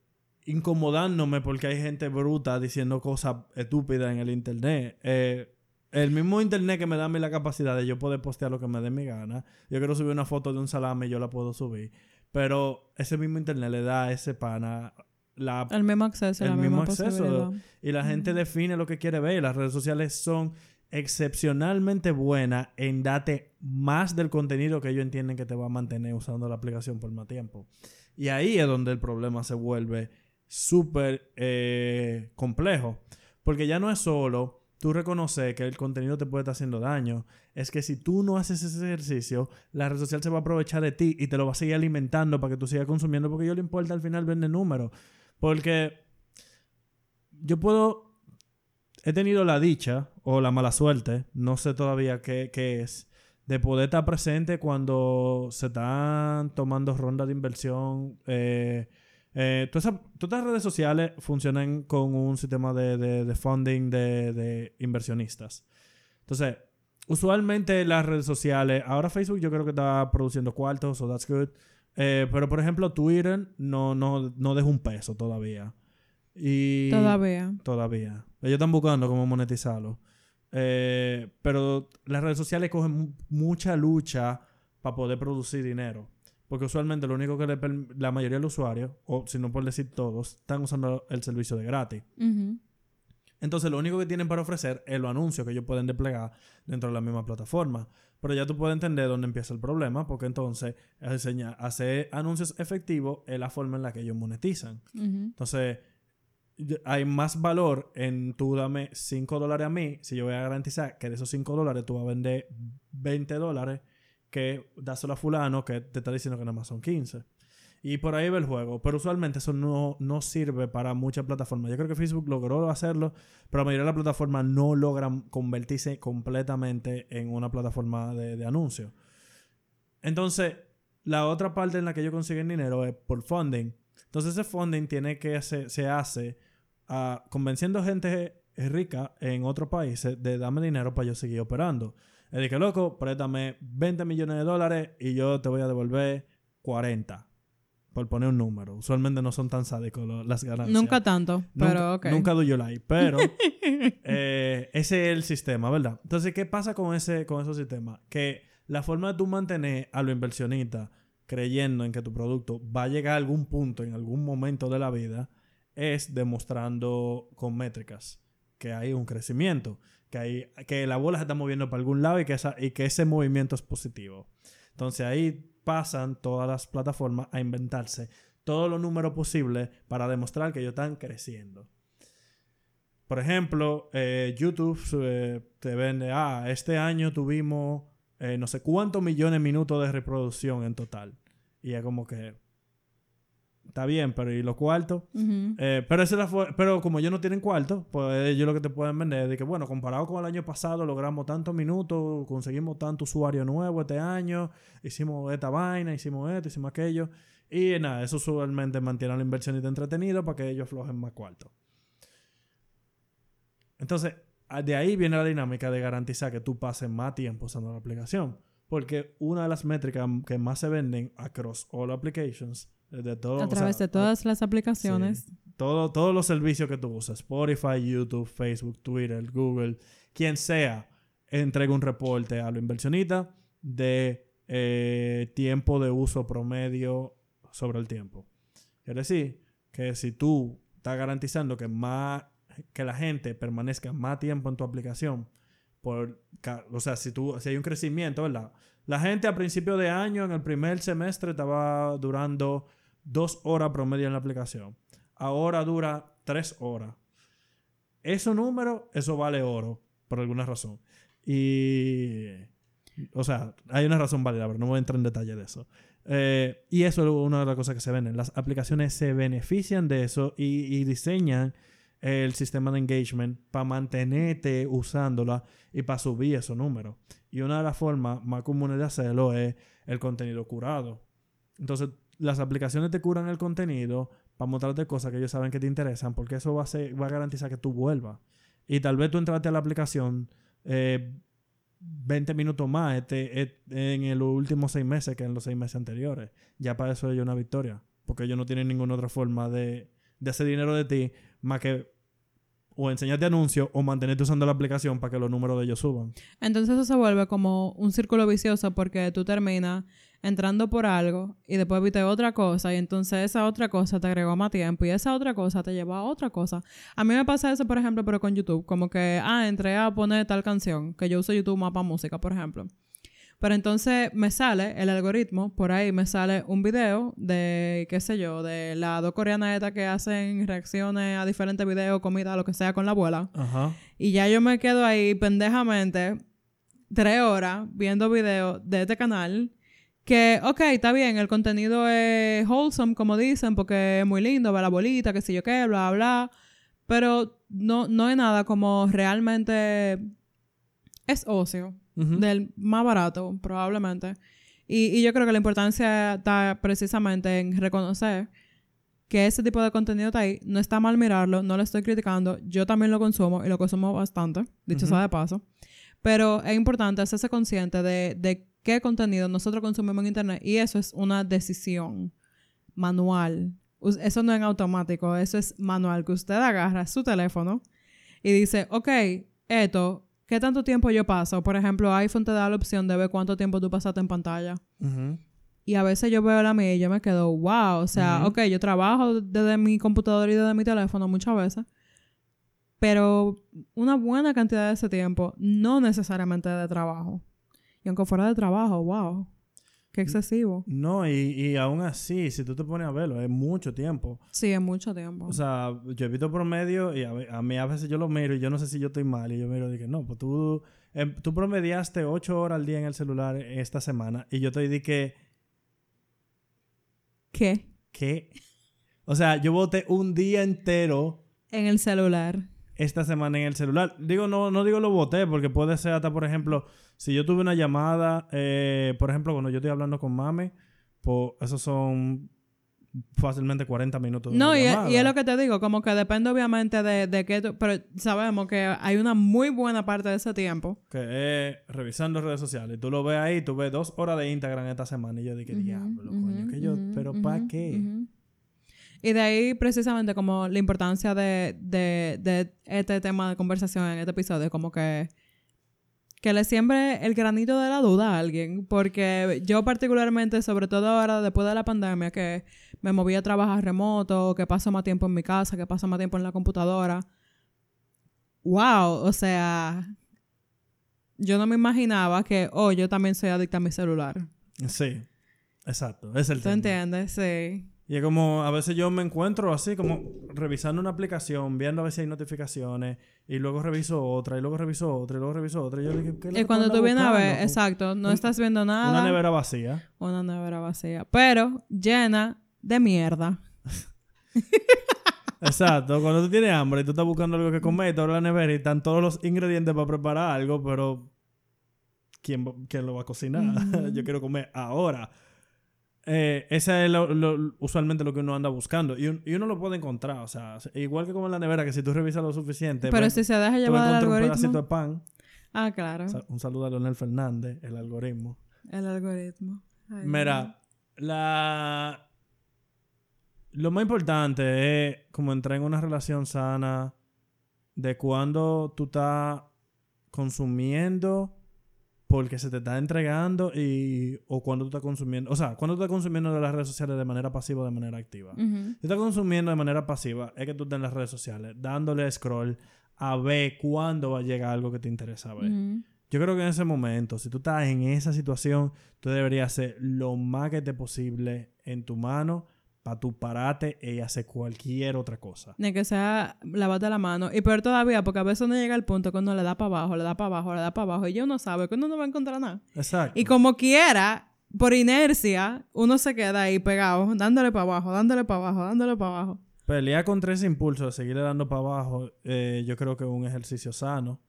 incomodándome porque hay gente bruta diciendo cosas estúpidas en el internet. Eh, el mismo internet que me da a mí la capacidad de yo poder postear lo que me dé mi gana. Yo quiero subir una foto de un salame y yo la puedo subir. Pero ese mismo internet le da a ese pana la El mismo acceso, El la mismo acceso. y la gente define lo que quiere ver. Y las redes sociales son excepcionalmente buenas en darte más del contenido que ellos entienden que te va a mantener usando la aplicación por más tiempo. Y ahí es donde el problema se vuelve súper eh, complejo. Porque ya no es solo tú reconocer que el contenido te puede estar haciendo daño. Es que si tú no haces ese ejercicio, la red social se va a aprovechar de ti y te lo va a seguir alimentando para que tú sigas consumiendo porque ellos le importa al final vender números. Porque yo puedo... He tenido la dicha o la mala suerte, no sé todavía qué, qué es, de poder estar presente cuando se están tomando rondas de inversión. Eh, eh, todas, esas- todas las redes sociales funcionan con un sistema de, de- de funding de, de inversionistas. Entonces, usualmente las redes sociales, ahora Facebook yo creo que está produciendo cuartos, so that's good. Eh, pero por ejemplo, Twitter no, no, no deja un peso todavía. Y Todavía. Todavía. Ellos están buscando cómo monetizarlo. Eh, pero las redes sociales cogen mu- mucha lucha para poder producir dinero. Porque usualmente lo único que le la mayoría de los usuarios, o si no por decir todos, están usando el servicio de gratis. Entonces lo único que tienen para ofrecer es los anuncios que ellos pueden desplegar dentro de la misma plataforma. Pero ya tú puedes entender dónde empieza el problema, porque entonces enseña- hacer anuncios efectivos es la forma en la que ellos monetizan. Entonces, hay más valor en tú dame 5 dólares a mí, si yo voy a garantizar que de esos 5 dólares tú vas a vender 20 dólares, que dáselo a fulano que te está diciendo que nada más son 15. Y por ahí va el juego. Pero usualmente eso no, no sirve para muchas plataformas. Yo creo que Facebook logró hacerlo, pero la mayoría de las plataformas no logran convertirse completamente en una plataforma de, de anuncios. Entonces, la otra parte en la que ellos consiguen dinero es por funding. Entonces, ese funding tiene que hacer- se hace ah, convenciendo gente rica en otros países de darme dinero para yo seguir operando. Es de que, loco, préstame 20 millones de dólares y yo te voy a devolver 40. Por poner un número. Usualmente no son tan sádicos lo- las ganancias. Nunca tanto, pero Nunca, ok. nunca do you like. Pero *laughs* eh, ese es el sistema, ¿verdad? Entonces, ¿qué pasa con ese, con esos sistemas? Que la forma de tú mantener a los inversionistas creyendo en que tu producto va a llegar a algún punto, en algún momento de la vida, es demostrando con métricas que hay un crecimiento, que, que la bola se está moviendo para algún lado y que, esa, y que ese movimiento es positivo. Entonces ahí pasan todas las plataformas a inventarse todos los números posibles para demostrar que ellos están creciendo. Por ejemplo, eh, YouTube eh, te vende, ah, este año tuvimos eh, no sé cuántos millones de minutos de reproducción en total. Y es como que está bien, pero ¿y los cuartos? Eh, pero, esa es la pero como ellos no tienen cuarto, pues ellos lo que te pueden vender es de que, bueno, comparado con el año pasado, logramos tantos minutos, conseguimos tanto usuario nuevo este año, hicimos esta vaina, hicimos esto, hicimos aquello. Y nada, eso usualmente mantiene a la inversionista entretenido para que ellos flojen más cuarto. Entonces, de ahí viene la dinámica de garantizar que tú pases más tiempo usando la aplicación. Porque una de las métricas que más se venden across all applications, de todo, A o través sea, de todas las aplicaciones. Sí. Todo, todos los servicios que tú usas, Spotify, YouTube, Facebook, Twitter, Google, quien sea, entrega un reporte a los inversionistas de eh, tiempo de uso promedio sobre el tiempo. Quiere decir que si tú estás garantizando que más que la gente permanezca más tiempo en tu aplicación, por, o sea, si tú si hay un crecimiento, ¿verdad? La gente a principio de año, en el primer semestre, estaba durando dos horas promedio en la aplicación. Ahora dura tres horas. Ese número, eso vale oro, por alguna razón. Y. O sea, hay una razón válida, pero no voy a entrar en detalle de eso. Eh, y eso es una de las cosas que se ven. Las aplicaciones se benefician de eso y, y diseñan el sistema de engagement para mantenerte usándola y para subir esos números. Y una de las formas más comunes de hacerlo es el contenido curado. Entonces, las aplicaciones te curan el contenido para mostrarte cosas que ellos saben que te interesan, porque eso va a, va a garantizar que tú vuelvas. Y tal vez tú entraste a la aplicación eh, 20 minutos más este, este, en los últimos seis meses que en los seis meses anteriores. Ya para eso es una victoria. Porque ellos no tienen ninguna otra forma de, de hacer dinero de ti más que o enseñarte anuncios o mantenerte usando la aplicación para que los números de ellos suban. Entonces eso se vuelve como un círculo vicioso porque tú terminas entrando por algo y después viste otra cosa y entonces esa otra cosa te agregó más tiempo y esa otra cosa te llevó a otra cosa. A mí me pasa eso, por ejemplo, pero con YouTube, como que, ah, entré a poner tal canción, que yo uso YouTube más para música, por ejemplo. Pero entonces me sale el algoritmo, por ahí me sale un video de, qué sé yo, de las dos coreanas estas que hacen reacciones a diferentes videos, comida, lo que sea con la abuela. Ajá. Y ya yo me quedo ahí pendejamente tres horas viendo videos de este canal. Que, ok, está bien, el contenido es wholesome, como dicen, porque es muy lindo, ver la bolita, qué sé yo qué, bla, bla. Pero no, no es nada como realmente es ocio. Del más barato, probablemente. Y, y yo creo que la importancia está precisamente en reconocer que ese tipo de contenido está ahí. No está mal mirarlo, no lo estoy criticando. Yo también lo consumo y lo consumo bastante, dicho sea de paso. Pero es importante hacerse consciente de, de qué contenido nosotros consumimos en Internet y eso es una decisión manual. Eso no es en automático, eso es manual, que usted agarra su teléfono y dice, ok, esto, ¿qué tanto tiempo yo paso? Por ejemplo, iPhone te da la opción de ver cuánto tiempo tú pasaste en pantalla. Y a veces yo veo la mía y yo me quedo, wow, o sea, Ujú. ok, yo trabajo desde mi computadora y desde mi teléfono muchas veces, pero una buena cantidad de ese tiempo no necesariamente de trabajo. Y aunque fuera de trabajo, wow, qué excesivo. No, y, y aún así, si tú te pones a verlo, es mucho tiempo. Sí, es mucho tiempo. O sea, yo he visto promedio y a, mí a veces yo lo miro y yo no sé si yo estoy mal y yo miro y dije, no, pues tú, em, tú promediaste 8 horas al día en el celular esta semana y yo te dije ¿Qué? que, o sea, yo voté un día entero En el celular. Esta semana en el celular. Digo, no, no digo lo voté porque puede ser hasta, por ejemplo, si yo tuve una llamada, eh, por ejemplo, cuando yo estoy hablando con mami, pues esos son fácilmente 40 minutos. de No, y es, y es lo que te digo, como que depende obviamente de, de qué tú- pero sabemos que hay una muy buena parte de ese tiempo. que es revisando redes sociales. Tú lo ves ahí, tú ves dos horas de Instagram esta semana y yo dije, diablo, coño, que yo, pero ¿para qué? Y de ahí precisamente como la importancia de, de, de este tema de conversación en este episodio, como que que le siembre el granito de la duda a alguien, porque yo particularmente, sobre todo ahora después de la pandemia, que me moví a trabajar remoto, que paso más tiempo en mi casa, que paso más tiempo en la computadora, wow, o sea, yo no me imaginaba que, oh, yo también soy adicta a mi celular. Sí, exacto, es el ¿Tú tema. entiendes? Sí. Y es como, a veces yo me encuentro así, como revisando una aplicación, viendo a ver si hay notificaciones, y luego reviso otra, y luego reviso otra, y luego reviso otra. Y yo dije, ¿qué es cuando tú vienes a ver, exacto, no Un- estás viendo nada. Una nevera vacía. Una nevera vacía. Pero llena de mierda. *laughs* Exacto, cuando tú tienes hambre y tú estás buscando algo que comer, y te abres la nevera y están todos los ingredientes para preparar algo, pero ¿quién, quién lo va a cocinar? *laughs* Yo quiero comer ahora. Eh, ese es lo- lo- usualmente lo que uno anda buscando y, un- y uno lo puede encontrar, o sea, igual que como en la nevera, que si tú revisas lo suficiente, Pero ves- si se deja llevar el encontrar un pedacito algoritmo. de pan. Ah, claro. Un saludo a Leonel Fernández, el algoritmo. El algoritmo. Ay, Mira, la... Lo más importante es como entrar en una relación sana de cuando tú estás consumiendo porque se te está entregando y o cuando tú estás consumiendo, o sea, cuando tú estás consumiendo de las redes sociales de manera pasiva o de manera activa. no. Ujú. Si estás consumiendo de manera pasiva, es que tú estás en las redes sociales dándole scroll a ver cuándo va a llegar algo que te interesa ver. Yo creo que en ese momento, si tú estás en esa situación, tú deberías hacer lo más que esté posible en tu mano para tú pararte y hacer cualquier otra cosa. Ni que sea lavarte la mano. Y peor todavía, porque a veces uno llega al punto que uno le da para abajo, le da para abajo, le da para abajo. Y ya uno sabe que uno no va a encontrar nada. Exacto. Y como quiera, por inercia, uno se queda ahí pegado, dándole para abajo, dándole para abajo, dándole para abajo. Pelea contra ese impulso de seguirle dando para abajo, eh, yo creo que es un ejercicio sano.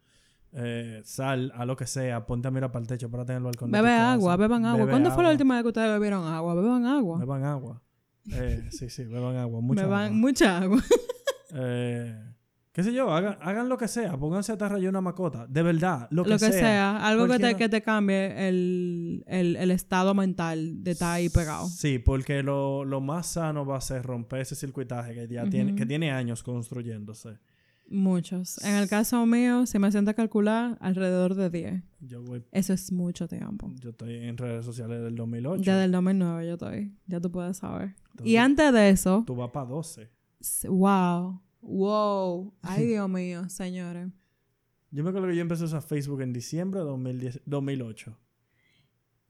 Eh, sal a lo que sea, ponte a mirar para el techo, para tener el balcón. tu Bebe agua, beban agua. Bebe ¿Cuándo fue la última vez que ustedes bebieron agua? Beban agua. Beban agua. Eh, sí, sí, beban agua. Mucha Beban agua. mucha agua. *laughs* Eh, qué sé yo, hagan, hagan lo que sea. Pónganse a atarrayar una mascota. De verdad, lo que, Lo que sea. Algo que te, que te cambie el, el, el estado mental de estar ahí pegado. Sí, porque lo, lo más sano va a ser romper ese circuitaje que ya tiene, que tiene años construyéndose. Muchos. En el caso mío, si me siento a calcular, alrededor de 10. Yo voy, Eso es mucho tiempo. yo estoy en redes sociales del 2008. Ya del 2009 yo estoy. Ya tú puedes saber. Entonces, Y antes de eso, Tú vas para 12. s- wow. Wow. Ay, Dios mío, señores. *laughs* Yo me acuerdo que yo empecé a usar Facebook en diciembre de 2010, 2008.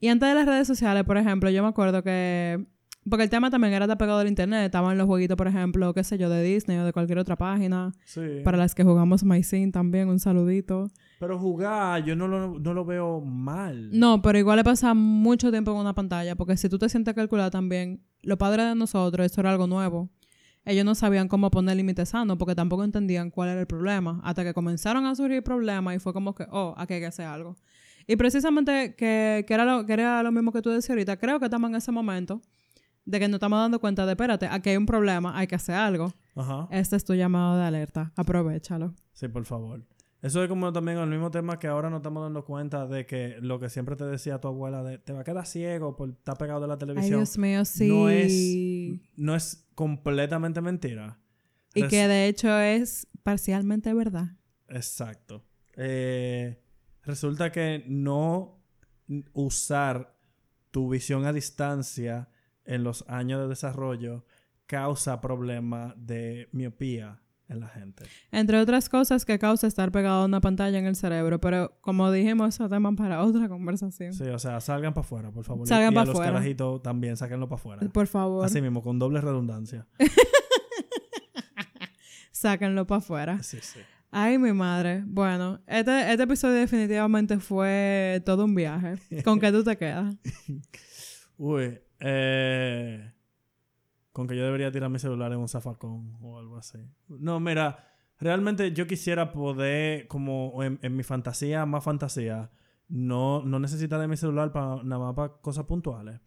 Y antes de las redes sociales, por ejemplo, yo me acuerdo que... Porque el tema también era de pegado del internet. Estaban los jueguitos, por ejemplo, qué sé yo, de Disney o de cualquier otra página. Sí. Para las que jugamos MySing también, un saludito. Pero jugar, yo no lo, no lo veo mal. No, pero igual le pasa mucho tiempo en una pantalla. Porque si tú te sientes a calcular también, los padres de nosotros, esto era algo nuevo. Ellos no sabían cómo poner límites sanos porque tampoco entendían cuál era el problema. Hasta que comenzaron a surgir problemas y fue como que, oh, aquí hay que hacer algo. Y precisamente que, que, era lo, que era lo mismo que tú decías ahorita, creo que estamos en ese momento de que nos estamos dando cuenta de, espérate, aquí hay un problema, hay que hacer algo. Ajá. Este es tu llamado de alerta, aprovechalo. Sí, por favor. Eso es como también el mismo tema que ahora nos estamos dando cuenta de que lo que siempre te decía tu abuela de te va a quedar ciego por estar pegado de la Ay, televisión. Dios mío, sí. No es, no es completamente mentira. Y Res- que de hecho es parcialmente verdad. Exacto. Eh, resulta que no usar tu visión a distancia en los años de desarrollo causa problemas de miopía en la gente. Entre otras cosas que causa estar pegado a una pantalla en el cerebro. Pero como dijimos, eso es tema para otra conversación. Sí, o sea, salgan para afuera, por favor. Y- Salgan y, pa' a los afuera. carajitos también, sáquenlo para afuera. Por favor, Así mismo, con doble redundancia. *laughs* sáquenlo para afuera. Sí, sí. Ay, mi madre. Bueno, este, este episodio definitivamente fue todo un viaje. ¿Con qué tú te quedas? *laughs* Uy, eh, con que yo debería tirar mi celular en un zafacón o algo así. No, mira, realmente yo quisiera poder, como en, mi fantasía, más fantasía, no, no necesitar de mi celular para nada más para cosas puntuales.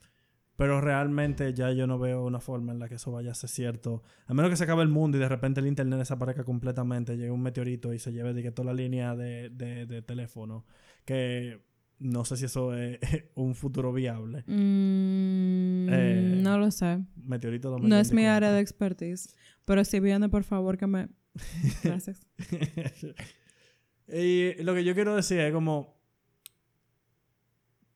Pero realmente ya yo no veo una forma en la que eso vaya a ser cierto. A menos que se acabe el mundo y de repente el internet desaparezca completamente, llegue un meteorito y se lleve de toda la línea de, de, de teléfono. Que no sé si eso es *laughs* un futuro viable. Mm, Eh, no lo sé. Meteorito No es mi 2024. área de expertise. Pero si viene, por favor, que me... *laughs* Gracias. *laughs* y lo que yo quiero decir es como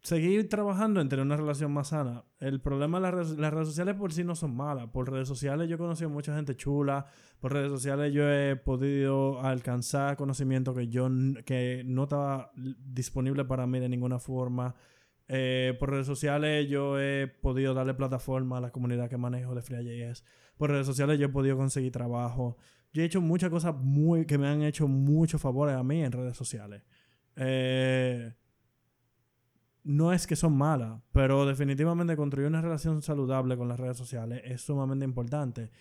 seguir trabajando en tener una relación más sana. El problema de las redes, las redes sociales por sí no son malas. Por redes sociales yo he conocido mucha gente chula. Por redes sociales yo he podido alcanzar conocimiento que yo que no estaba disponible para mí de ninguna forma. Eh, por redes sociales yo he podido darle plataforma a la comunidad que manejo de FreeJS. Por redes sociales yo he podido conseguir trabajo. Yo he hecho muchas cosas muy que me han hecho muchos favores a mí en redes sociales. Eh, no es que son malas, pero definitivamente construir una relación saludable con las redes sociales es sumamente importante.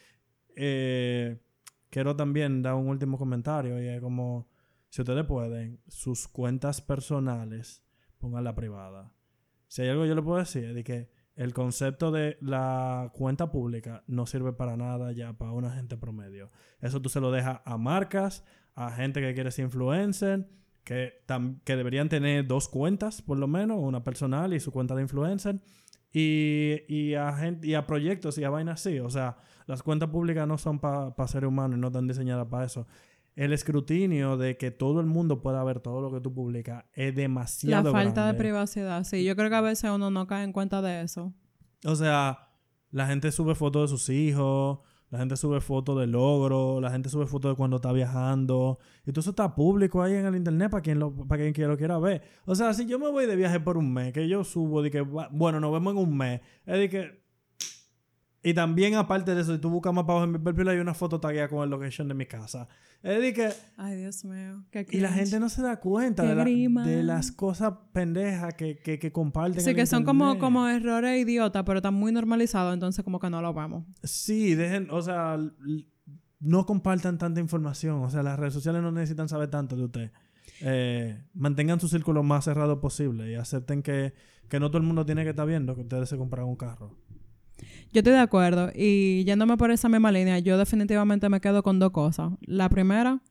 Eh, quiero también dar un último comentario y es como, si ustedes pueden, sus cuentas personales, pónganla privada. Si hay algo yo le puedo decir, es de que el concepto de la cuenta pública no sirve para nada ya para una gente promedio. Eso tú se lo dejas a marcas, a gente que quiere ser influencer, que, que deberían tener dos cuentas, por lo menos, una personal y su cuenta de influencer, y, y, a, gente, y a proyectos y a vainas así. O sea, las cuentas públicas no son para seres humanos y no están diseñadas para eso. El escrutinio de que todo el mundo pueda ver todo lo que tú publicas es La demasiado falta de grande. privacidad. Sí, yo creo que a veces uno no cae en cuenta de eso. O sea, la gente sube fotos de sus hijos, la gente sube fotos de logro, la gente sube fotos de cuando está viajando. Y todo eso está público ahí en el internet para quien lo, para quien, lo quiera ver. O sea, si yo me voy de viaje por un mes, que yo subo de que, bueno, nos vemos en un mes, es de que Y también, aparte de eso, si tú buscas más abajo en mi perfil, hay una foto tagueada con el location de mi casa. Es decir, que... Ay, Dios mío. Qué Y la gente no se da cuenta de, la- grima. de las cosas pendejas que, que, que comparten. Sí, que son como, como errores idiotas, pero están muy normalizados, entonces como que no lo vemos. Sí, dejen, o sea, no compartan tanta información. O sea, las redes sociales no necesitan saber tanto de usted. Eh, mantengan su círculo más cerrado posible y acepten que, que no todo el mundo tiene que estar viendo que ustedes se compraron un carro. Yo estoy de acuerdo. Y yéndome por esa misma línea, yo definitivamente me quedo con dos cosas. La primera,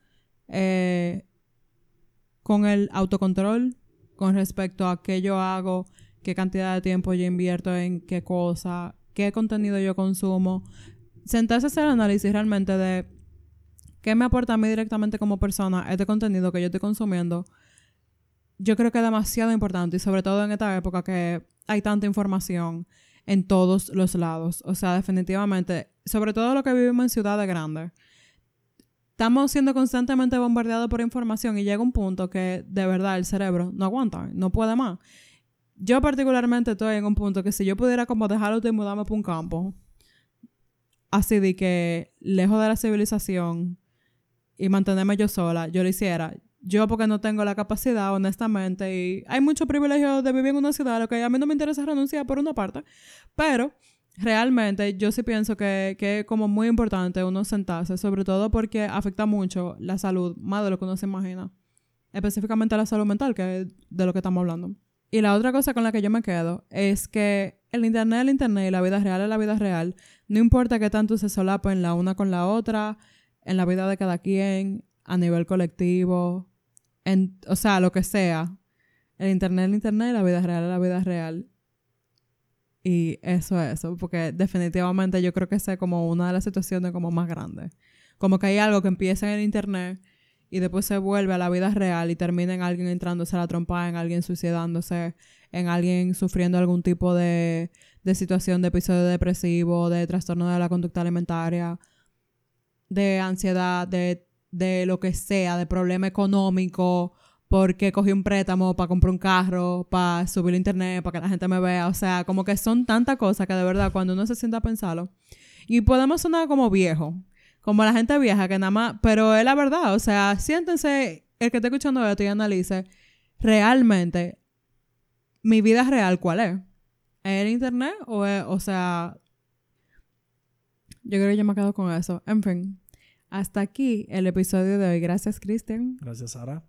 eh, con el autocontrol con respecto a qué yo hago, qué cantidad de tiempo yo invierto en qué cosa, qué contenido yo consumo. Sentarse a hacer el análisis realmente de qué me aporta a mí directamente como persona este contenido que yo estoy consumiendo. Yo creo que es demasiado importante y sobre todo en esta época que hay tanta información en todos los lados. O sea, definitivamente, sobre todo lo que vivimos en ciudades grandes, estamos siendo constantemente bombardeados por información y llega un punto que de verdad el cerebro no aguanta, no puede más. Yo particularmente estoy en un punto que si yo pudiera como dejarlo y mudarme por un campo, así de que lejos de la civilización y mantenerme yo sola, yo lo hiciera. Yo porque no tengo la capacidad, honestamente, y hay mucho privilegio de vivir en una ciudad, lo que a mí no me interesa renunciar por una parte, pero realmente yo sí pienso que, que es como muy importante uno sentarse, sobre todo porque afecta mucho la salud, más de lo que uno se imagina. Específicamente la salud mental, que es de lo que estamos hablando. Y la otra cosa con la que yo me quedo es que el internet es el internet y la vida real es la vida real. No importa que tanto se solapen la una con la otra, en la vida de cada quien, a nivel colectivo, o sea, lo que sea. El internet es el internet la vida real es la vida real. Y eso es eso, porque definitivamente yo creo que esa es como una de las situaciones como más grandes. Como que hay algo que empieza en el internet y después se vuelve a la vida real y termina en alguien entrándose a la trompa, en alguien suicidándose, en alguien sufriendo algún tipo de, de situación de episodio depresivo, de trastorno de la conducta alimentaria, de ansiedad, de, de lo que sea, de problema económico, porque cogí un préstamo para comprar un carro, para subir a internet, para que la gente me vea. O sea, como que son tantas cosas que de verdad cuando uno se sienta a. Y podemos sonar como viejo, como la gente vieja que nada más, pero es la verdad. O sea, siéntense, el que esté escuchando esto y analice realmente mi vida real, ¿cuál es? ¿Es el internet o es, o sea, yo creo que yo me quedo con eso. En fin, hasta aquí el episodio de hoy. Gracias, Cristian. *laughs* Gracias, Sara.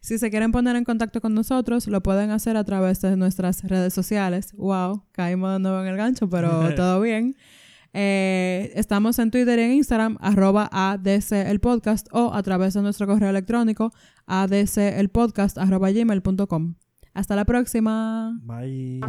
si se quieren poner en contacto con nosotros, lo pueden hacer a través de nuestras redes sociales. Wow, caímos de nuevo en el gancho, pero *laughs* todo bien. Eh, estamos en Twitter y en Instagram, arroba ADC el podcast o a través de nuestro correo electrónico, ADC el podcast, arroba gmail.com. Hasta la próxima. Bye.